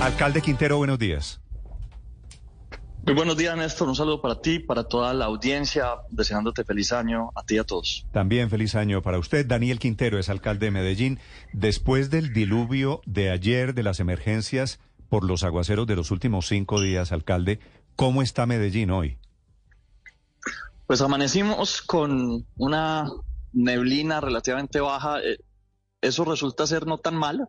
Alcalde Quintero, buenos días. Muy buenos días, Néstor. Un saludo para ti, para toda la audiencia, deseándote feliz año a ti y a todos. También feliz año para usted. Daniel Quintero es alcalde de Medellín. Después del diluvio de ayer, de las emergencias por los aguaceros de los últimos cinco días, alcalde, ¿cómo está Medellín hoy? Pues amanecimos con una neblina relativamente baja. Eh, eso resulta ser no tan malo.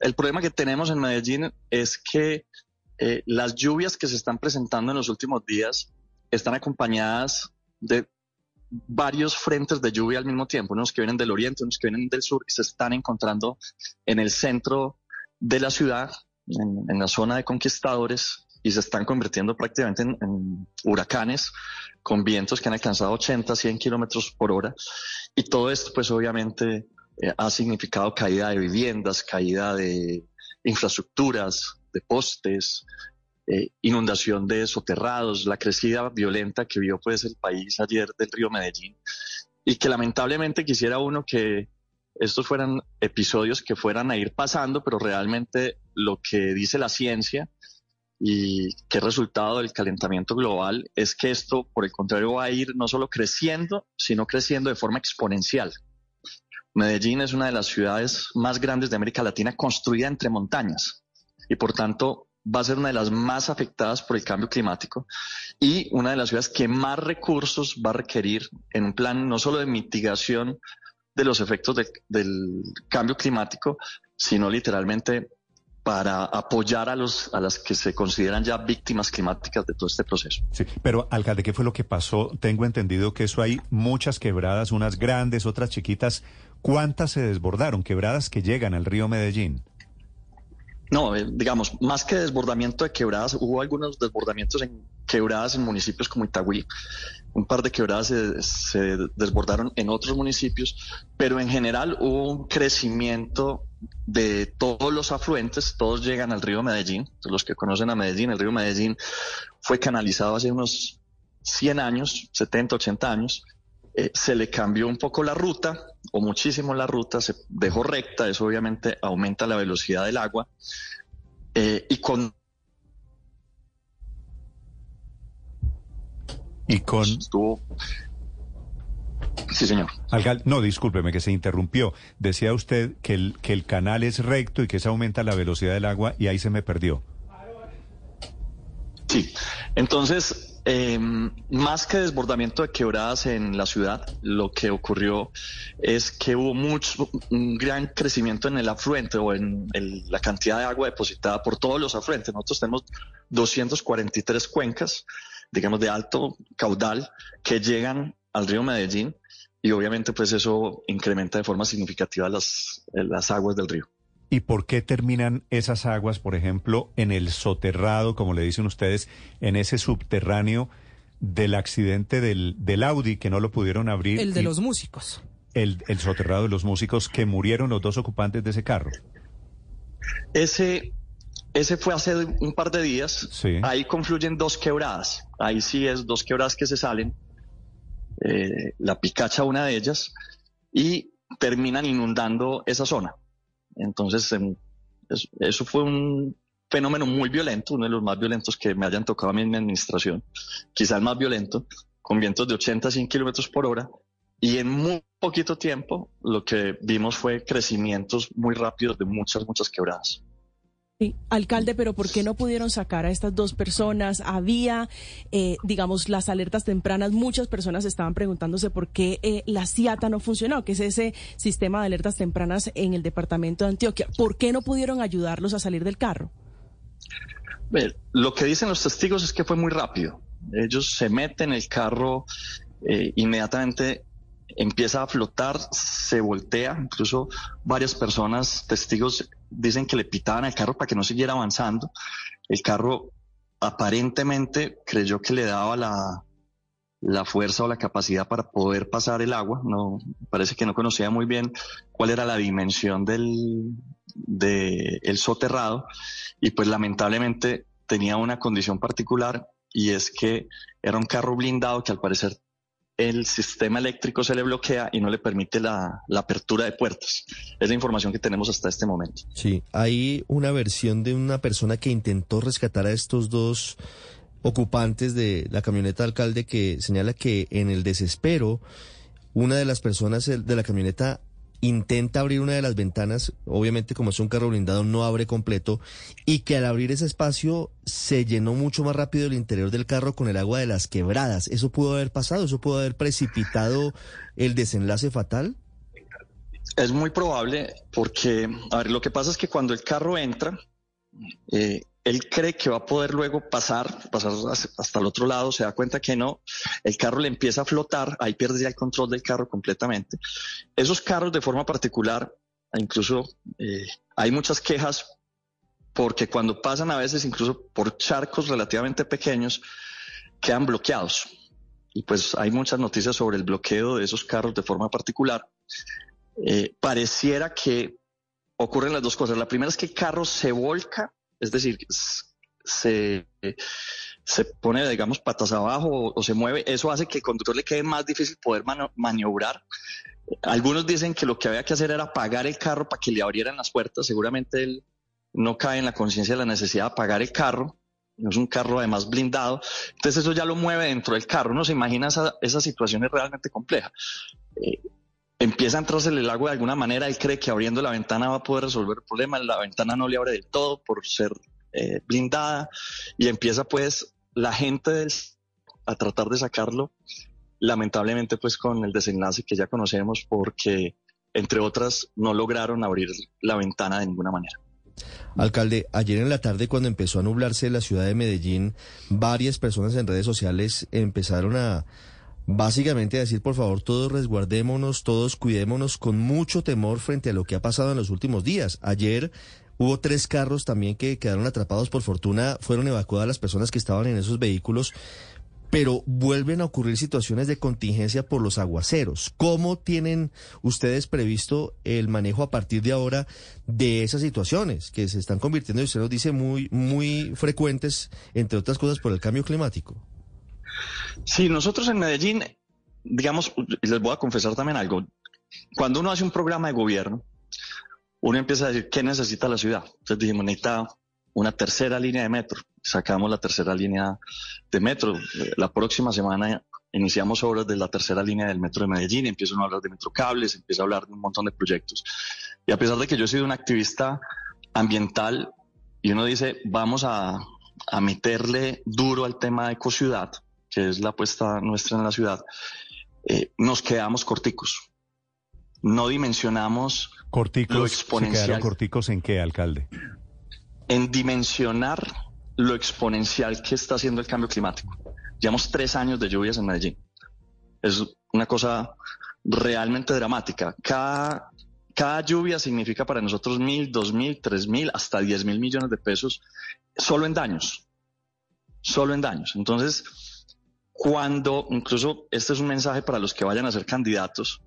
El problema que tenemos en Medellín es que eh, las lluvias que se están presentando en los últimos días están acompañadas de varios frentes de lluvia al mismo tiempo, unos que vienen del oriente, unos que vienen del sur, y se están encontrando en el centro de la ciudad, en, la zona de conquistadores, y se están convirtiendo prácticamente en, huracanes con vientos que han alcanzado 80, 100 kilómetros por hora. Y todo esto, pues obviamente, eh, ha significado caída de viviendas, caída de infraestructuras, de postes, eh, inundación de soterrados, la crecida violenta que vio pues el país ayer del río Medellín y que lamentablemente quisiera uno que estos fueran episodios que fueran a ir pasando, pero realmente lo que dice la ciencia y que resultado del calentamiento global es que esto, por el contrario, va a ir no solo creciendo, sino creciendo de forma exponencial. Medellín es una de las ciudades más grandes de América Latina construida entre montañas y por tanto va a ser una de las más afectadas por el cambio climático y una de las ciudades que más recursos va a requerir en un plan no solo de mitigación de los efectos del cambio climático, sino literalmente para apoyar a los a las que se consideran ya víctimas climáticas de todo este proceso. Sí, pero alcalde, ¿qué fue lo que pasó? Tengo entendido que eso hay muchas quebradas, unas grandes, otras chiquitas. ¿Cuántas se desbordaron? Quebradas que llegan al río Medellín. No, eh, digamos, más que desbordamiento de quebradas, hubo algunos desbordamientos en quebradas en municipios como Itagüí. Un par de quebradas se, desbordaron en otros municipios, pero en general hubo un crecimiento de todos los afluentes, todos llegan al río Medellín. Los que conocen a Medellín, el río Medellín fue canalizado hace unos 100 años, 70, 80 años, eh, se le cambió un poco la ruta o muchísimo la ruta, se dejó recta, eso obviamente aumenta la velocidad del agua eh, y con... Y con... Sí, señor. no, discúlpeme que se interrumpió. Decía usted que el, que el canal es recto y que se aumenta la velocidad del agua y ahí se me perdió. Sí, entonces eh, más que desbordamiento de quebradas en la ciudad, lo que ocurrió es que hubo mucho, un gran crecimiento en el afluente o en la cantidad de agua depositada por todos los afluentes. Nosotros tenemos 243 cuencas, digamos, de alto caudal que llegan al río Medellín y obviamente pues eso incrementa de forma significativa las, las aguas del río. ¿Y por qué terminan esas aguas, por ejemplo, en el soterrado, como le dicen ustedes, en ese subterráneo del accidente del, del Audi que no lo pudieron abrir? El de los músicos. El, el soterrado de los músicos que murieron los dos ocupantes de ese carro. Ese, ese fue hace un par de días. Sí. Ahí confluyen dos quebradas. Ahí sí es dos quebradas que se salen. Eh, la Picacha, una de ellas, y terminan inundando esa zona. Entonces, em, eso fue un fenómeno muy violento, uno de los más violentos que me hayan tocado a mí en mi administración, quizá el más violento, con vientos de 80 a 100 kilómetros por hora. Y en muy poquito tiempo lo que vimos fue crecimientos muy rápidos de muchas, muchas quebradas. Sí, alcalde, pero ¿por qué no pudieron sacar a estas dos personas? Había, eh, digamos, las alertas tempranas. Muchas personas estaban preguntándose por qué eh, la CIATA no funcionó, que es ese sistema de alertas tempranas en el departamento de Antioquia. ¿Por qué no pudieron ayudarlos a salir del carro? lo que dicen los testigos es que fue muy rápido. Ellos se meten en el carro, eh, inmediatamente empieza a flotar, se voltea, incluso varias personas, testigos, dicen que le pitaban al carro para que no siguiera avanzando. El carro aparentemente creyó que le daba la, la fuerza o la capacidad para poder pasar el agua. No, parece que no conocía muy bien cuál era la dimensión del de el soterrado y pues lamentablemente tenía una condición particular y es que era un carro blindado que al parecer el sistema eléctrico se le bloquea y no le permite la, apertura de puertas. Es la información que tenemos hasta este momento. Sí, hay una versión de una persona que intentó rescatar a estos dos ocupantes de la camioneta alcalde que señala que en el desespero una de las personas de la camioneta intenta abrir una de las ventanas, obviamente como es un carro blindado no abre completo, y que al abrir ese espacio se llenó mucho más rápido el interior del carro con el agua de las quebradas. ¿Eso pudo haber pasado? ¿Eso pudo haber precipitado el desenlace fatal? Es muy probable porque, a ver, lo que pasa es que cuando el carro entra, eh, él cree que va a poder luego pasar, pasar hasta el otro lado, se da cuenta que no, el carro le empieza a flotar, ahí pierde ya el control del carro completamente. Esos carros de forma particular, incluso eh, hay muchas quejas porque cuando pasan a veces incluso por charcos relativamente pequeños, quedan bloqueados. Y pues hay muchas noticias sobre el bloqueo de esos carros de forma particular. Eh, pareciera que ocurren las dos cosas. La primera es que el carro se volca es decir, se, se pone, digamos, patas abajo o, se mueve, eso hace que el conductor le quede más difícil poder maniobrar. Algunos dicen que lo que había que hacer era apagar el carro para que le abrieran las puertas. Seguramente él no cae en la conciencia de la necesidad de apagar el carro. Es un carro además blindado. Entonces eso ya lo mueve dentro del carro. Uno se imagina esa, esa situación es realmente compleja. Eh, empieza a entrarse el agua de alguna manera, él cree que abriendo la ventana va a poder resolver el problema, la ventana no le abre del todo por ser eh, blindada y empieza pues la gente a tratar de sacarlo, lamentablemente pues con el desenlace que ya conocemos porque entre otras no lograron abrir la ventana de ninguna manera. Alcalde, ayer en la tarde cuando empezó a nublarse la ciudad de Medellín, varias personas en redes sociales empezaron a Básicamente decir, por favor, todos resguardémonos, todos cuidémonos con mucho temor frente a lo que ha pasado en los últimos días. Ayer hubo tres carros también que quedaron atrapados. Por fortuna fueron evacuadas las personas que estaban en esos vehículos. Pero vuelven a ocurrir situaciones de contingencia por los aguaceros. ¿Cómo tienen ustedes previsto el manejo a partir de ahora de esas situaciones que se están convirtiendo, y usted nos dice, muy, muy frecuentes, entre otras cosas, por el cambio climático? Sí, nosotros en Medellín, digamos, les voy a confesar también algo. Cuando uno hace un programa de gobierno, uno empieza a decir qué necesita la ciudad. Entonces dijimos, necesita una tercera línea de metro. Sacamos la tercera línea de metro. La próxima semana iniciamos obras de la tercera línea del metro de Medellín, empiezo a hablar de metrocables, empiezo a hablar de un montón de proyectos. Y a pesar de que yo he sido un activista ambiental y uno dice, vamos a, a meterle duro al tema de ecociudad, que es la apuesta nuestra en la ciudad, eh, nos quedamos corticos. No dimensionamos corticos, lo exponencial. corticos en qué, alcalde? En dimensionar lo exponencial que está haciendo el cambio climático. Llevamos tres años de lluvias en Medellín. Es una cosa realmente dramática. Cada, cada lluvia significa para nosotros mil, dos mil, tres mil, hasta diez mil millones de pesos solo en daños. Solo en daños. Entonces, cuando, incluso este es un mensaje para los que vayan a ser candidatos,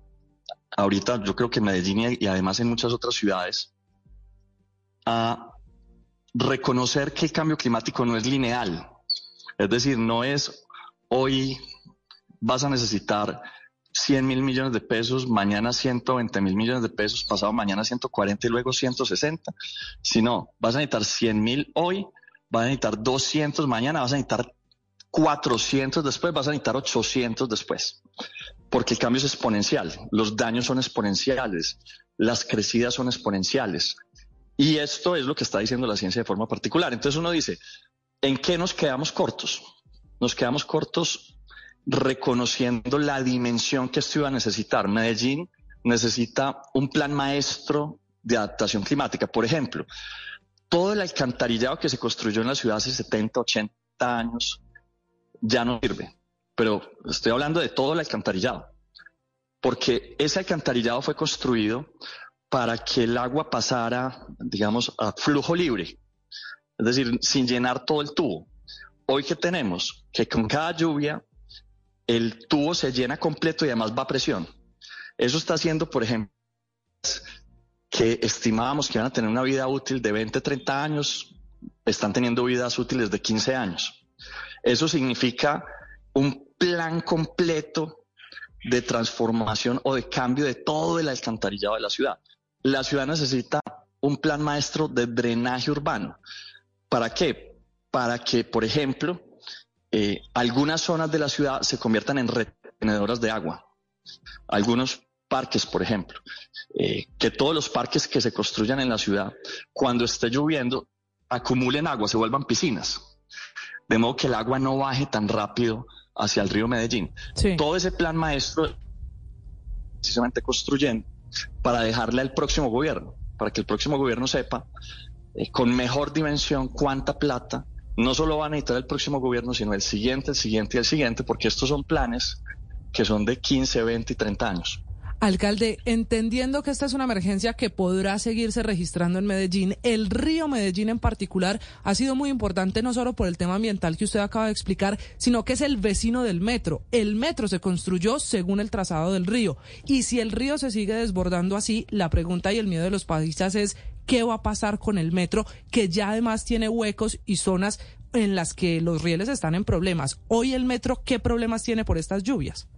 ahorita yo creo que Medellín y además en muchas otras ciudades, a reconocer que el cambio climático no es lineal. Es decir, no es hoy vas a necesitar 100 mil millones de pesos, mañana 120 mil millones de pesos, pasado mañana 140 y luego 160, sino vas a necesitar 100 mil hoy, vas a necesitar 200 mañana, vas a necesitar 400 después, vas a necesitar 800 después, porque el cambio es exponencial, los daños son exponenciales, las crecidas son exponenciales. Y esto es lo que está diciendo la ciencia de forma particular. Entonces uno dice, ¿en qué nos quedamos cortos? Nos quedamos cortos reconociendo la dimensión que esto iba a necesitar. Medellín necesita un plan maestro de adaptación climática. Por ejemplo, todo el alcantarillado que se construyó en la ciudad hace 70, 80 años, ya no sirve. Pero estoy hablando de todo el alcantarillado, porque ese alcantarillado fue construido para que el agua pasara, digamos, a flujo libre, es decir, sin llenar todo el tubo. Hoy que tenemos que con cada lluvia el tubo se llena completo y además va a presión. Eso está haciendo, por ejemplo, que estimábamos que iban a tener una vida útil de 20, 30 años, están teniendo vidas útiles de 15 años. Eso significa un plan completo de transformación o de cambio de todo el alcantarillado de la ciudad. La ciudad necesita un plan maestro de drenaje urbano. ¿Para qué? Para que, por ejemplo, eh, algunas zonas de la ciudad se conviertan en retenedoras de agua. Algunos parques, por ejemplo, eh, que todos los parques que se construyan en la ciudad, cuando esté lloviendo, acumulen agua, se vuelvan piscinas. De modo que el agua no baje tan rápido hacia el río Medellín. Todo ese plan maestro precisamente construyendo para dejarle al próximo gobierno, para que el próximo gobierno sepa eh, con mejor dimensión cuánta plata no solo va a necesitar el próximo gobierno, sino el siguiente, el siguiente y el siguiente, porque estos son planes que son de 15, 20 y 30 años. Alcalde, entendiendo que esta es una emergencia que podrá seguirse registrando en Medellín, el río Medellín en particular ha sido muy importante no solo por el tema ambiental que usted acaba de explicar, sino que es el vecino del metro. El metro se construyó según el trazado del río. Y si el río se sigue desbordando así, la pregunta y el miedo de los paisas es qué va a pasar con el metro, que ya además tiene huecos y zonas en las que los rieles están en problemas. Hoy el metro, ¿qué problemas tiene por estas lluvias?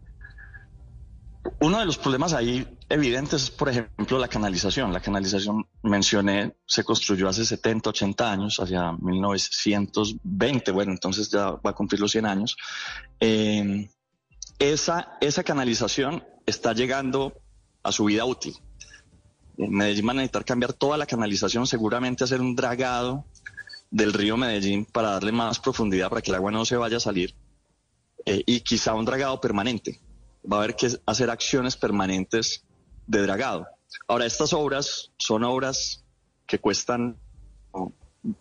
Uno de los problemas ahí evidentes es, por ejemplo, la canalización. La canalización, mencioné, se construyó hace 70, 80 años, hacia 1920, bueno, entonces ya va a cumplir los 100 años. Eh, esa, esa canalización está llegando a su vida útil. En Medellín van a necesitar cambiar toda la canalización, seguramente hacer un dragado del río Medellín para darle más profundidad, para que el agua no se vaya a salir, eh, y quizá un dragado permanente va a haber que hacer acciones permanentes de dragado. Ahora, estas obras son obras que cuestan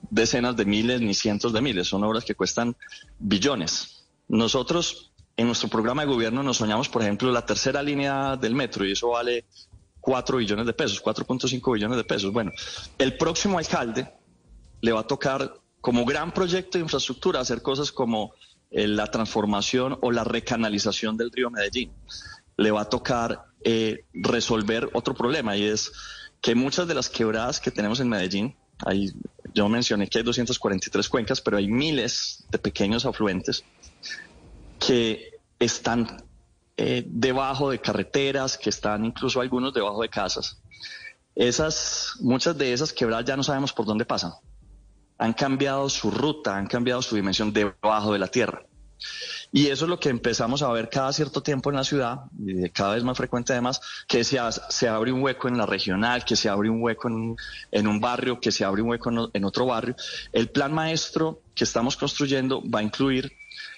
decenas de miles ni cientos de miles, son obras que cuestan billones. Nosotros en nuestro programa de gobierno nos soñamos, por ejemplo, la tercera línea del metro y eso vale 4 billones de pesos, 4.5 billones de pesos. Bueno, el próximo alcalde le va a tocar como gran proyecto de infraestructura hacer cosas como eh, la transformación o la recanalización del río Medellín. Le va a tocar eh, resolver otro problema y es que muchas de las quebradas que tenemos en Medellín, hay, yo mencioné que hay 243 cuencas, pero hay miles de pequeños afluentes que están eh, debajo de carreteras, que están incluso algunos debajo de casas. Esas, muchas de esas quebradas ya no sabemos por dónde pasan han cambiado su ruta, han cambiado su dimensión debajo de la tierra. Y eso es lo que empezamos a ver cada cierto tiempo en la ciudad, y cada vez más frecuente además, que se, abre un hueco en la regional, que se abre un hueco en, un barrio, que se abre un hueco en, otro barrio. El plan maestro que estamos construyendo va a incluir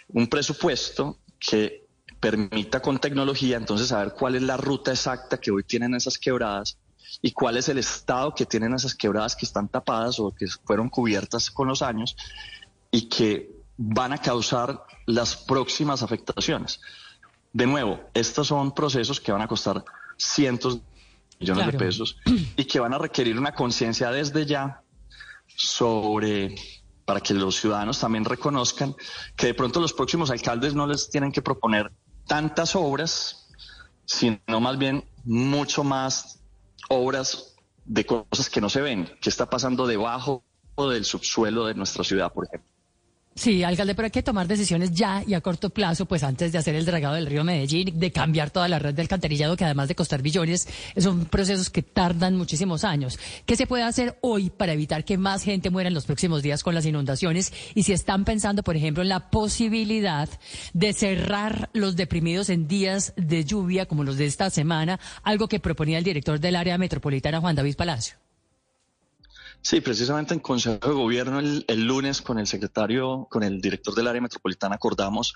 un presupuesto que permita con tecnología entonces saber cuál es la ruta exacta que hoy tienen esas quebradas y cuál es el estado que tienen esas quebradas que están tapadas o que fueron cubiertas con los años y que van a causar las próximas afectaciones. De nuevo, estos son procesos que van a costar cientos de millones de pesos y que van a requerir una conciencia desde ya sobre para que los ciudadanos también reconozcan que de pronto los próximos alcaldes no les tienen que proponer tantas obras, sino más bien mucho más obras de cosas que no se ven, que está pasando debajo del subsuelo de nuestra ciudad, por ejemplo. Sí, alcalde, pero hay que tomar decisiones ya y a corto plazo, pues antes de hacer el dragado del río Medellín, de cambiar toda la red del alcantarillado, que además de costar billones, son procesos que tardan muchísimos años. ¿Qué se puede hacer hoy para evitar que más gente muera en los próximos días con las inundaciones? Y si están pensando, por ejemplo, en la posibilidad de cerrar los deprimidos en días de lluvia, como los de esta semana, algo que proponía el director del área metropolitana, Juan David Palacio. Sí, precisamente en Consejo de Gobierno el, lunes con el secretario, con el director del área metropolitana acordamos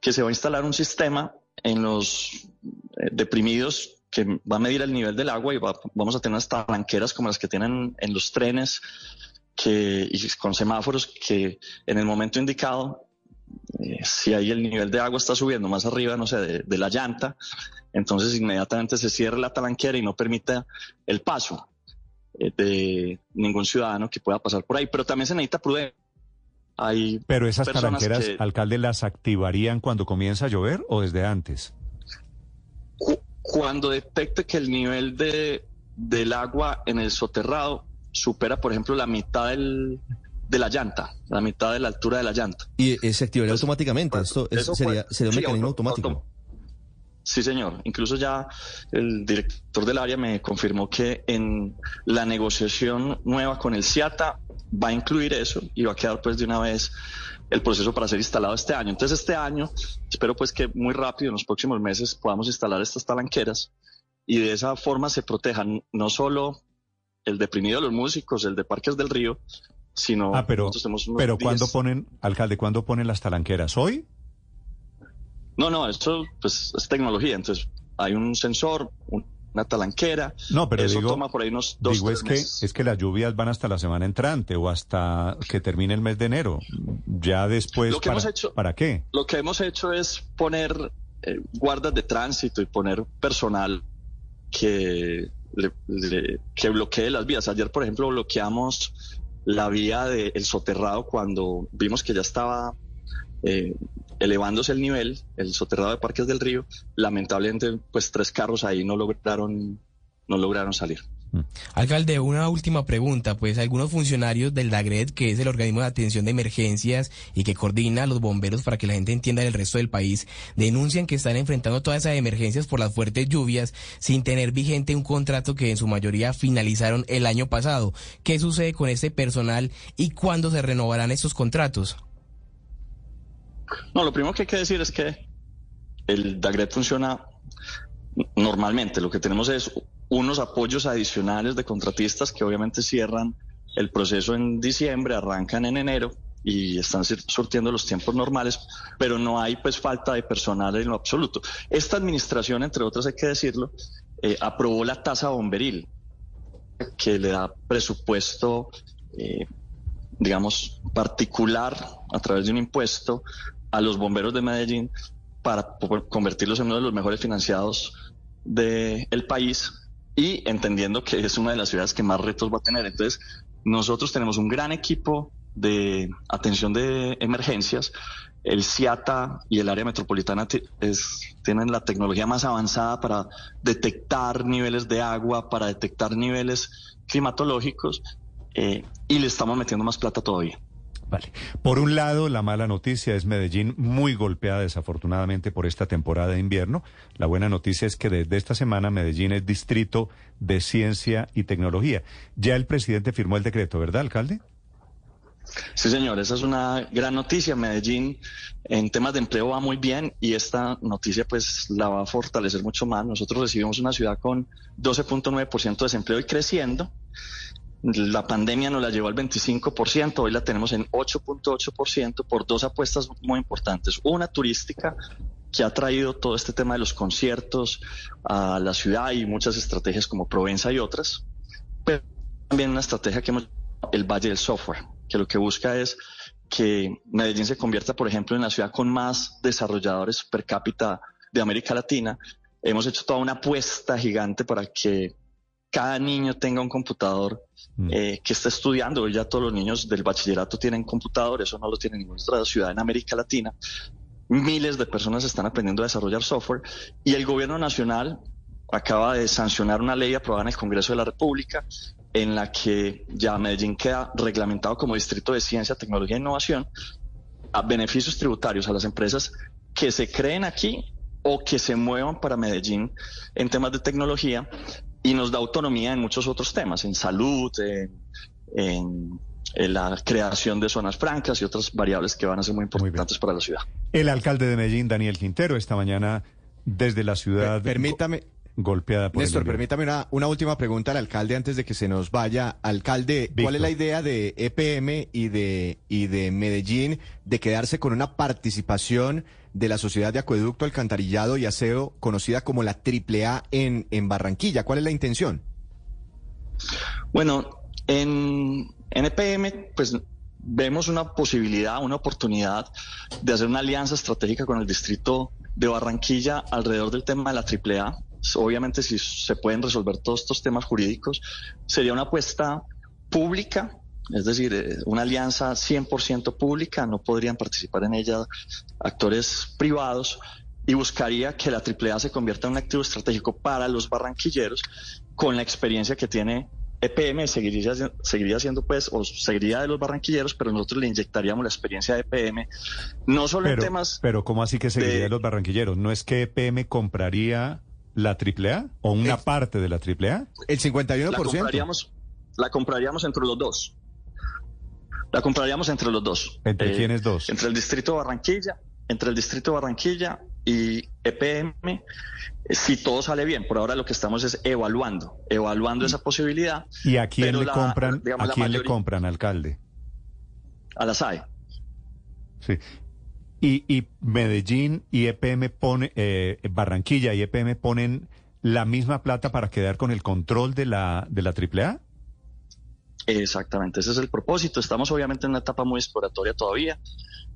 que se va a instalar un sistema en los eh, deprimidos que va a medir el nivel del agua y vamos a tener unas talanqueras como las que tienen en los trenes que, y con semáforos que en el momento indicado, eh, si ahí el nivel de agua está subiendo más arriba, no sé, de la llanta, entonces inmediatamente se cierra la talanquera y no permite el paso. Eh, de ningún ciudadano que pueda pasar por ahí. Pero también se necesita prudencia. Hay Pero esas talanqueras, alcalde, ¿las activarían cuando comienza a llover o desde antes? Cuando detecte que el nivel de, del agua en el soterrado supera, por ejemplo, la mitad del, de la llanta, la mitad de la altura de la llanta. Y se activaría automáticamente. Esto, sería, sería un mecanismo automático. Sí, señor. Incluso ya el director del área me confirmó que en la negociación nueva con el CIATA va a incluir eso y va a quedar pues de una vez el proceso para ser instalado este año. Entonces este año espero pues que muy rápido, en los próximos meses, podamos instalar estas talanqueras y de esa forma se protejan no solo el deprimido de los músicos, el de Parques del Río, sino... Ah, pero, pero ¿cuándo ponen, alcalde, cuándo ponen las talanqueras? ¿Hoy? No, no, eso pues, es tecnología. Entonces, hay un sensor, una talanquera. No, pero eso digo, toma por ahí unos dos digo es que es que las lluvias van hasta la semana entrante o hasta que termine el mes de enero. Ya después, lo que para, hemos hecho, ¿para qué? Lo que hemos hecho es poner eh, guardas de tránsito y poner personal que, que bloquee las vías. Ayer, por ejemplo, bloqueamos la vía del soterrado cuando vimos que ya estaba eh, elevándose el nivel, el soterrado de Parques del Río, lamentablemente pues tres carros ahí no lograron, no lograron salir. Mm. Alcalde, una última pregunta, pues algunos funcionarios del DAGRED, que es el organismo de atención de emergencias y que coordina a los bomberos para que la gente entienda el resto del país, denuncian que están enfrentando todas esas emergencias por las fuertes lluvias sin tener vigente un contrato que en su mayoría finalizaron el año pasado. ¿Qué sucede con este personal y cuándo se renovarán estos contratos? No, lo primero que hay que decir es que el DAGRET funciona normalmente. Lo que tenemos es unos apoyos adicionales de contratistas que obviamente cierran el proceso en diciembre, arrancan en enero y están surtiendo los tiempos normales, pero no hay pues falta de personal en lo absoluto. Esta administración, entre otras hay que decirlo, eh, aprobó la tasa bomberil, que le da presupuesto, eh, digamos, particular a través de un impuesto a los bomberos de Medellín para convertirlos en uno de los mejores financiados del país y entendiendo que es una de las ciudades que más retos va a tener. Entonces, nosotros tenemos un gran equipo de atención de emergencias. El CIATA y el área metropolitana tienen la tecnología más avanzada para detectar niveles de agua, para detectar niveles climatológicos eh, y le estamos metiendo más plata todavía. Vale. Por un lado, la mala noticia es Medellín muy golpeada desafortunadamente por esta temporada de invierno. La buena noticia es que desde esta semana Medellín es distrito de ciencia y tecnología. Ya el presidente firmó el decreto, ¿verdad, alcalde? Sí, señor, esa es una gran noticia. Medellín en temas de empleo va muy bien y esta noticia pues la va a fortalecer mucho más. Nosotros recibimos una ciudad con 12.9% de desempleo y creciendo. La pandemia nos la llevó al 25%, hoy la tenemos en 8.8% por dos apuestas muy importantes. Una turística que ha traído todo este tema de los conciertos a la ciudad y muchas estrategias como Provenza y otras, pero también una estrategia que hemos el Valle del Software, que lo que busca es que Medellín se convierta, por ejemplo, en la ciudad con más desarrolladores per cápita de América Latina. Hemos hecho toda una apuesta gigante para que cada niño tenga un computador mm. eh, que está estudiando. Hoy ya todos los niños del bachillerato tienen computador, eso no lo tiene ninguna otra ciudad en América Latina. Miles de personas están aprendiendo a desarrollar software y el gobierno nacional acaba de sancionar una ley aprobada en el Congreso de la República en la que ya Medellín queda reglamentado como distrito de ciencia, tecnología e innovación a beneficios tributarios a las empresas que se creen aquí o que se muevan para Medellín en temas de tecnología y nos da autonomía en muchos otros temas, en salud, en, la creación de zonas francas y otras variables que van a ser muy importantes para la ciudad. El alcalde de Medellín, Daniel Quintero, esta mañana desde la ciudad... Permítame, golpeada por Néstor, permítame una, una, última pregunta al alcalde antes de que se nos vaya. Alcalde, ¿cuál es la idea de EPM y de, y de Medellín de quedarse con una participación de la Sociedad de Acueducto, Alcantarillado y Aseo, conocida como la AAA en, en Barranquilla? ¿Cuál es la intención? Bueno, en, en EPM, pues vemos una posibilidad, una oportunidad de hacer una alianza estratégica con el distrito de Barranquilla alrededor del tema de la AAA obviamente si se pueden resolver todos estos temas jurídicos, sería una apuesta pública, es decir, eh, una alianza 100% pública, no podrían participar en ella actores privados y buscaría que la AAA se convierta en un activo estratégico para los barranquilleros con la experiencia que tiene EPM seguiría, seguiría siendo pues, o seguiría de los barranquilleros, pero nosotros le inyectaríamos la experiencia de EPM, no solo pero, en temas... Pero ¿cómo así que seguiría de, de los barranquilleros? ¿No es que EPM compraría la AAA o una el, parte de la AAA? El 51%. La compraríamos, la compraríamos entre los dos. La compraríamos entre los dos. ¿Entre eh, quiénes dos? Entre el distrito de Barranquilla, entre el distrito de Barranquilla y EPM, si todo sale bien. Por ahora lo que estamos es evaluando, evaluando esa posibilidad. ¿Y a quién le la, compran? Digamos, ¿A quién mayoría, le compran, alcalde? A la SAE. Sí. Y, y Medellín y EPM pone, eh, Barranquilla y EPM ponen la misma plata para quedar con el control de la, de la AAA? Exactamente, ese es el propósito. Estamos obviamente en una etapa muy exploratoria todavía.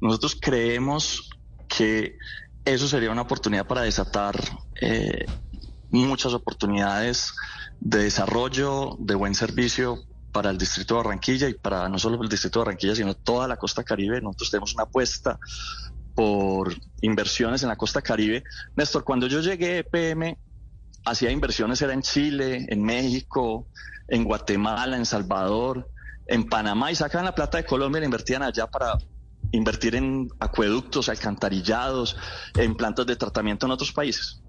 Nosotros creemos que eso sería una oportunidad para desatar eh, muchas oportunidades de desarrollo, de buen servicio para el distrito de Barranquilla y para no solo el distrito de Barranquilla, sino toda la costa caribe. Nosotros tenemos una apuesta por inversiones en la costa caribe. Néstor, cuando yo llegué, PM hacía inversiones era en Chile, en México, en Guatemala, en Salvador, en Panamá y sacaban la plata de Colombia y la invertían allá para invertir en acueductos, alcantarillados, en plantas de tratamiento en otros países.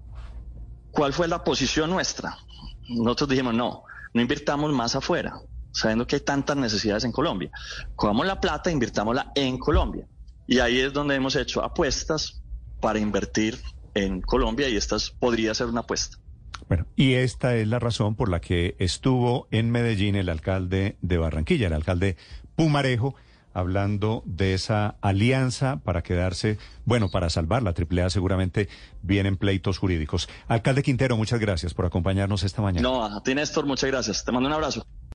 ¿Cuál fue la posición nuestra? Nosotros dijimos, no, no invirtamos más afuera, sabiendo que hay tantas necesidades en Colombia. Cogamos la plata e invirtámosla en Colombia. Y ahí es donde hemos hecho apuestas para invertir en Colombia y esta podría ser una apuesta. Bueno, y esta es la razón por la que estuvo en Medellín el alcalde de Barranquilla, el alcalde Pumarejo, hablando de esa alianza para quedarse, bueno, para salvar la AAA seguramente vienen pleitos jurídicos. Alcalde Quintero, muchas gracias por acompañarnos esta mañana. No, a ti Néstor, muchas gracias. Te mando un abrazo.